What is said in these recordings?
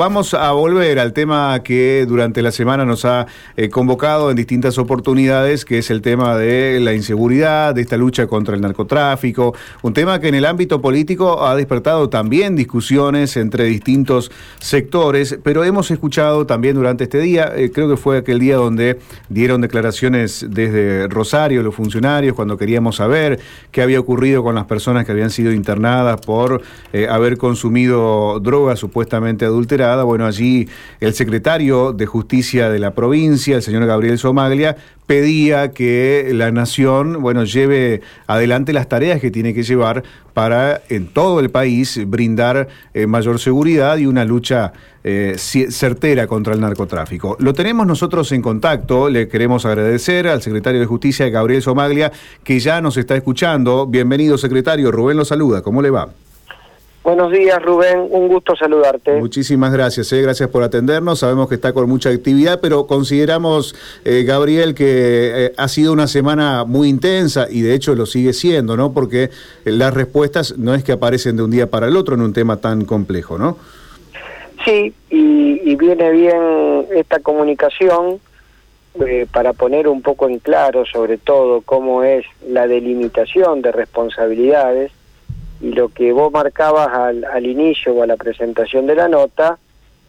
Vamos a volver al tema que durante la semana nos ha eh, convocado en distintas oportunidades, que es el tema de la inseguridad, de esta lucha contra el narcotráfico, un tema que en el ámbito político ha despertado también discusiones entre distintos sectores, pero hemos escuchado también durante este día, eh, creo que fue aquel día donde dieron declaraciones desde Rosario los funcionarios cuando queríamos saber qué había ocurrido con las personas que habían sido internadas por eh, haber consumido drogas supuestamente adulteradas bueno, allí el secretario de Justicia de la provincia, el señor Gabriel Somaglia, pedía que la nación, bueno, lleve adelante las tareas que tiene que llevar para en todo el país brindar eh, mayor seguridad y una lucha eh, certera contra el narcotráfico. Lo tenemos nosotros en contacto, le queremos agradecer al secretario de Justicia, Gabriel Somaglia, que ya nos está escuchando. Bienvenido, secretario. Rubén lo saluda. ¿Cómo le va? Buenos días, Rubén. Un gusto saludarte. Muchísimas gracias. Eh. Gracias por atendernos. Sabemos que está con mucha actividad, pero consideramos, eh, Gabriel, que eh, ha sido una semana muy intensa y de hecho lo sigue siendo, ¿no? Porque las respuestas no es que aparecen de un día para el otro en un tema tan complejo, ¿no? Sí, y, viene bien esta comunicación para poner un poco en claro, sobre todo, cómo es la delimitación de responsabilidades y lo que vos marcabas al, al inicio o a la presentación de la nota,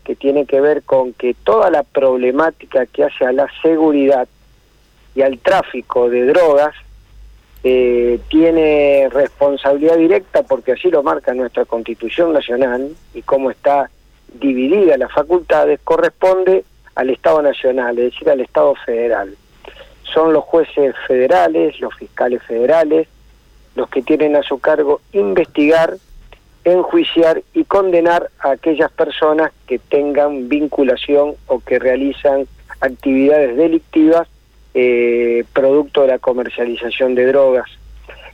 que tiene que ver con que toda la problemática que hace a la seguridad y al tráfico de drogas eh, tiene responsabilidad directa, porque así lo marca nuestra Constitución Nacional y cómo está dividida las facultades, corresponde al Estado Nacional, es decir, al Estado Federal. Son los jueces federales, los fiscales federales, los que tienen a su cargo investigar, enjuiciar y condenar a aquellas personas que tengan vinculación o que realizan actividades delictivas eh, producto de la comercialización de drogas.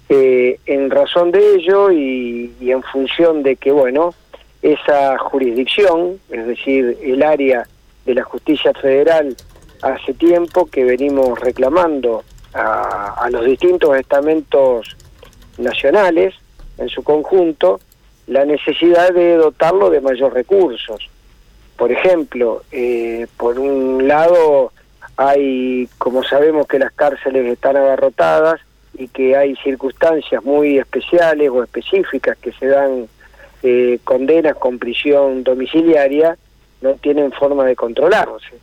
Eh, en razón de ello y, en función de que, bueno, esa jurisdicción, es decir, el área de la justicia federal, hace tiempo que venimos reclamando a los distintos estamentos nacionales en su conjunto la necesidad de dotarlo de mayores recursos. Por ejemplo, eh, por un lado hay, como sabemos que las cárceles están abarrotadas y que hay circunstancias muy especiales o específicas que se dan eh, condenas con prisión domiciliaria, no tienen forma de controlarse.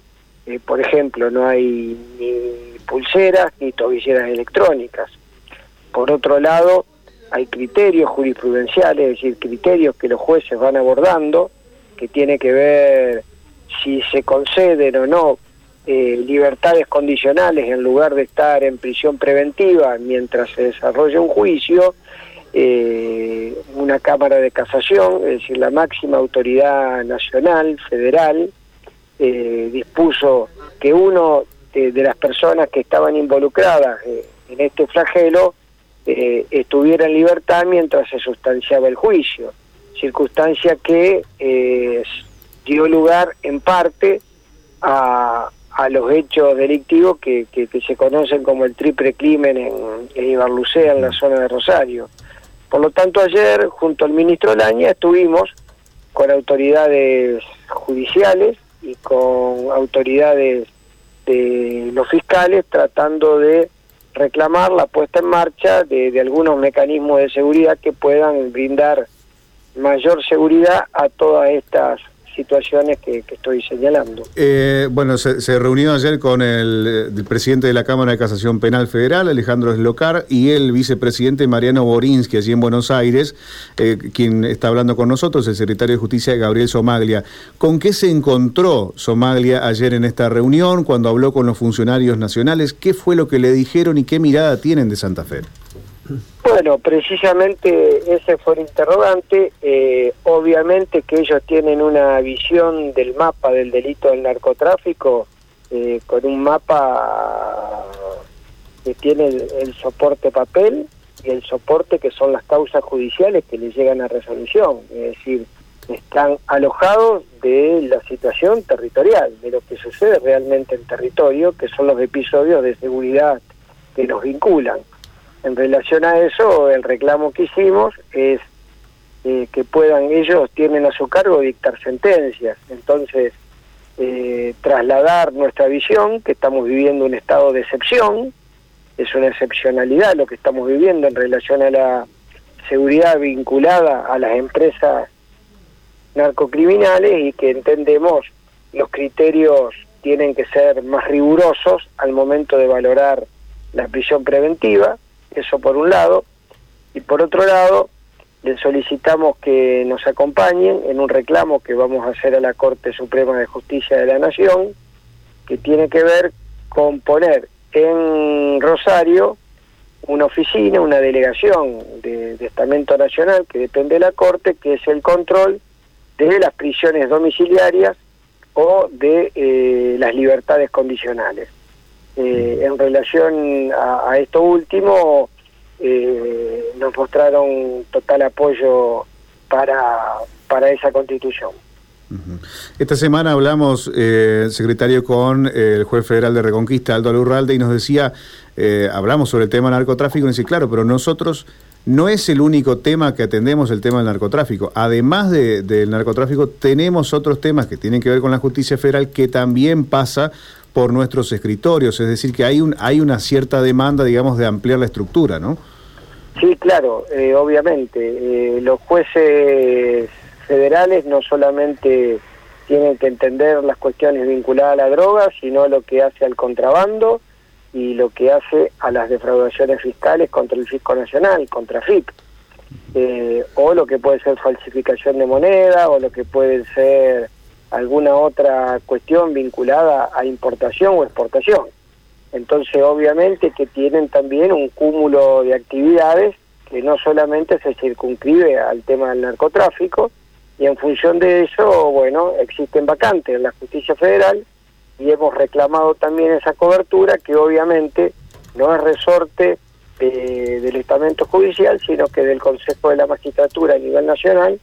Eh, por ejemplo, no hay ni pulseras ni tobilleras electrónicas. Por otro lado, hay criterios jurisprudenciales, es decir, criterios que los jueces van abordando, que tiene que ver si se conceden o no eh, libertades condicionales en lugar de estar en prisión preventiva mientras se desarrolla un juicio, eh, una Cámara de Casación, es decir, la máxima autoridad nacional, federal, eh, dispuso que uno de, las personas que estaban involucradas en este flagelo eh, estuviera en libertad mientras se sustanciaba el juicio, circunstancia que eh, dio lugar en parte a, a los hechos delictivos que, que, se conocen como el triple crimen en, en Ibarlucea, en la zona de Rosario. Por lo tanto, ayer, junto al ministro Laña, estuvimos con autoridades judiciales y con autoridades de los fiscales tratando de reclamar la puesta en marcha de, algunos mecanismos de seguridad que puedan brindar mayor seguridad a todas estas situaciones que, estoy señalando. Eh, bueno, se, reunió ayer con el, presidente de la Cámara de Casación Penal Federal, Alejandro Eslocar, y el vicepresidente Mariano Borinsky, allí en Buenos Aires, eh, quien está hablando con nosotros, el secretario de Justicia, Gabriel Somaglia. ¿Con qué se encontró Somaglia ayer en esta reunión, cuando habló con los funcionarios nacionales? ¿Qué fue lo que le dijeron y qué mirada tienen de Santa Fe? Bueno, precisamente ese fue el interrogante. Eh, obviamente que ellos tienen una visión del mapa del delito del narcotráfico eh, con un mapa que tiene el, soporte papel y el soporte que son las causas judiciales que les llegan a resolución. Es decir, están alojados de la situación territorial, de lo que sucede realmente en territorio, que son los episodios de seguridad que nos vinculan. En relación a eso, el reclamo que hicimos es eh, que puedan, ellos tienen a su cargo dictar sentencias. Entonces, eh, trasladar nuestra visión, que estamos viviendo un estado de excepción, es una excepcionalidad lo que estamos viviendo en relación a la seguridad vinculada a las empresas narcocriminales y que entendemos los criterios tienen que ser más rigurosos al momento de valorar la prisión preventiva, eso por un lado, y por otro lado, le solicitamos que nos acompañen en un reclamo que vamos a hacer a la Corte Suprema de Justicia de la Nación, que tiene que ver con poner en Rosario una oficina, una delegación de, estamento nacional que depende de la Corte, que es el control de las prisiones domiciliarias o de eh, las libertades condicionales. Eh, en relación a, esto último, eh, nos mostraron total apoyo para, para esa constitución. Esta semana hablamos, eh, secretario, con el juez federal de Reconquista, Aldo Alurralde, y nos decía, eh, hablamos sobre el tema del narcotráfico, y dice, claro, pero nosotros no es el único tema que atendemos, el tema del narcotráfico. Además del narcotráfico, tenemos otros temas que tienen que ver con la justicia federal que también pasa por nuestros escritorios, es decir, que hay, un, hay una cierta demanda, digamos, de ampliar la estructura, ¿no? Sí, claro, eh, obviamente. Eh, los jueces federales no solamente tienen que entender las cuestiones vinculadas a la droga, sino lo que hace al contrabando y lo que hace a las defraudaciones fiscales contra el fisco nacional, contra FIP, eh, o lo que puede ser falsificación de moneda, o lo que puede ser alguna otra cuestión vinculada a importación o exportación. Entonces, obviamente que tienen también un cúmulo de actividades que no solamente se circunscribe al tema del narcotráfico, y en función de eso, bueno, existen vacantes en la justicia federal y hemos reclamado también esa cobertura que obviamente no es resorte eh, del estamento judicial, sino que del Consejo de la Magistratura a nivel nacional,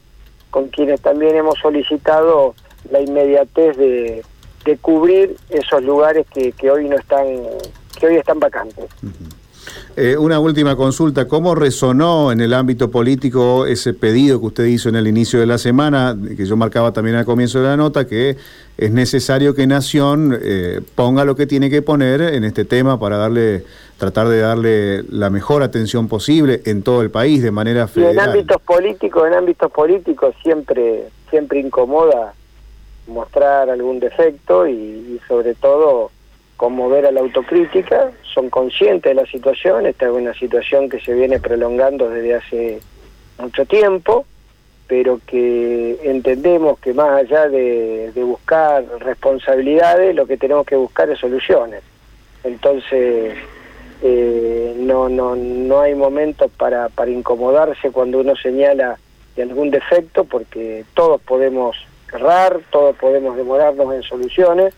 con quienes también hemos solicitado la inmediatez de, de cubrir esos lugares que, que hoy no están que hoy están vacantes. Eh, una última consulta, ¿cómo resonó en el ámbito político ese pedido que usted hizo en el inicio de la semana, que yo marcaba también al comienzo de la nota, que es necesario que Nación eh, ponga lo que tiene que poner en este tema para darle, tratar de darle la mejor atención posible en todo el país de manera federal? en ámbitos políticos, en ámbitos políticos siempre, siempre incomoda mostrar algún defecto y, sobre todo conmover a la autocrítica, son conscientes de la situación, esta es una situación que se viene prolongando desde hace mucho tiempo, pero que entendemos que más allá de, buscar responsabilidades, lo que tenemos que buscar es soluciones. Entonces, eh, no, no, no hay momentos para, para incomodarse cuando uno señala algún defecto, porque todos podemos errar, todos podemos demorarnos en soluciones,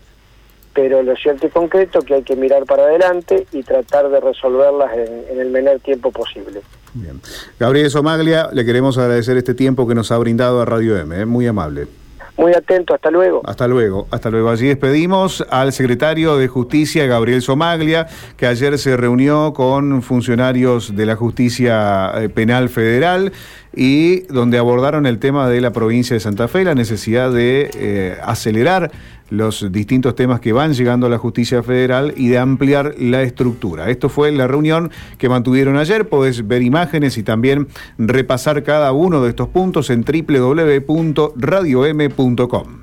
pero lo cierto y concreto es que hay que mirar para adelante y tratar de resolverlas en, el menor tiempo posible. Bien. Gabriel Somaglia, le queremos agradecer este tiempo que nos ha brindado a Radio M, ¿eh? muy amable. Muy atento, hasta luego. Hasta luego, hasta luego. Allí despedimos al secretario de Justicia, Gabriel Somaglia, que ayer se reunió con funcionarios de la Justicia eh, Penal Federal y donde abordaron el tema de la provincia de Santa Fe, la necesidad de eh, acelerar los distintos temas que van llegando a la justicia federal y de ampliar la estructura. Esto fue la reunión que mantuvieron ayer. Podés ver imágenes y también repasar cada uno de estos puntos en www.radiom.com.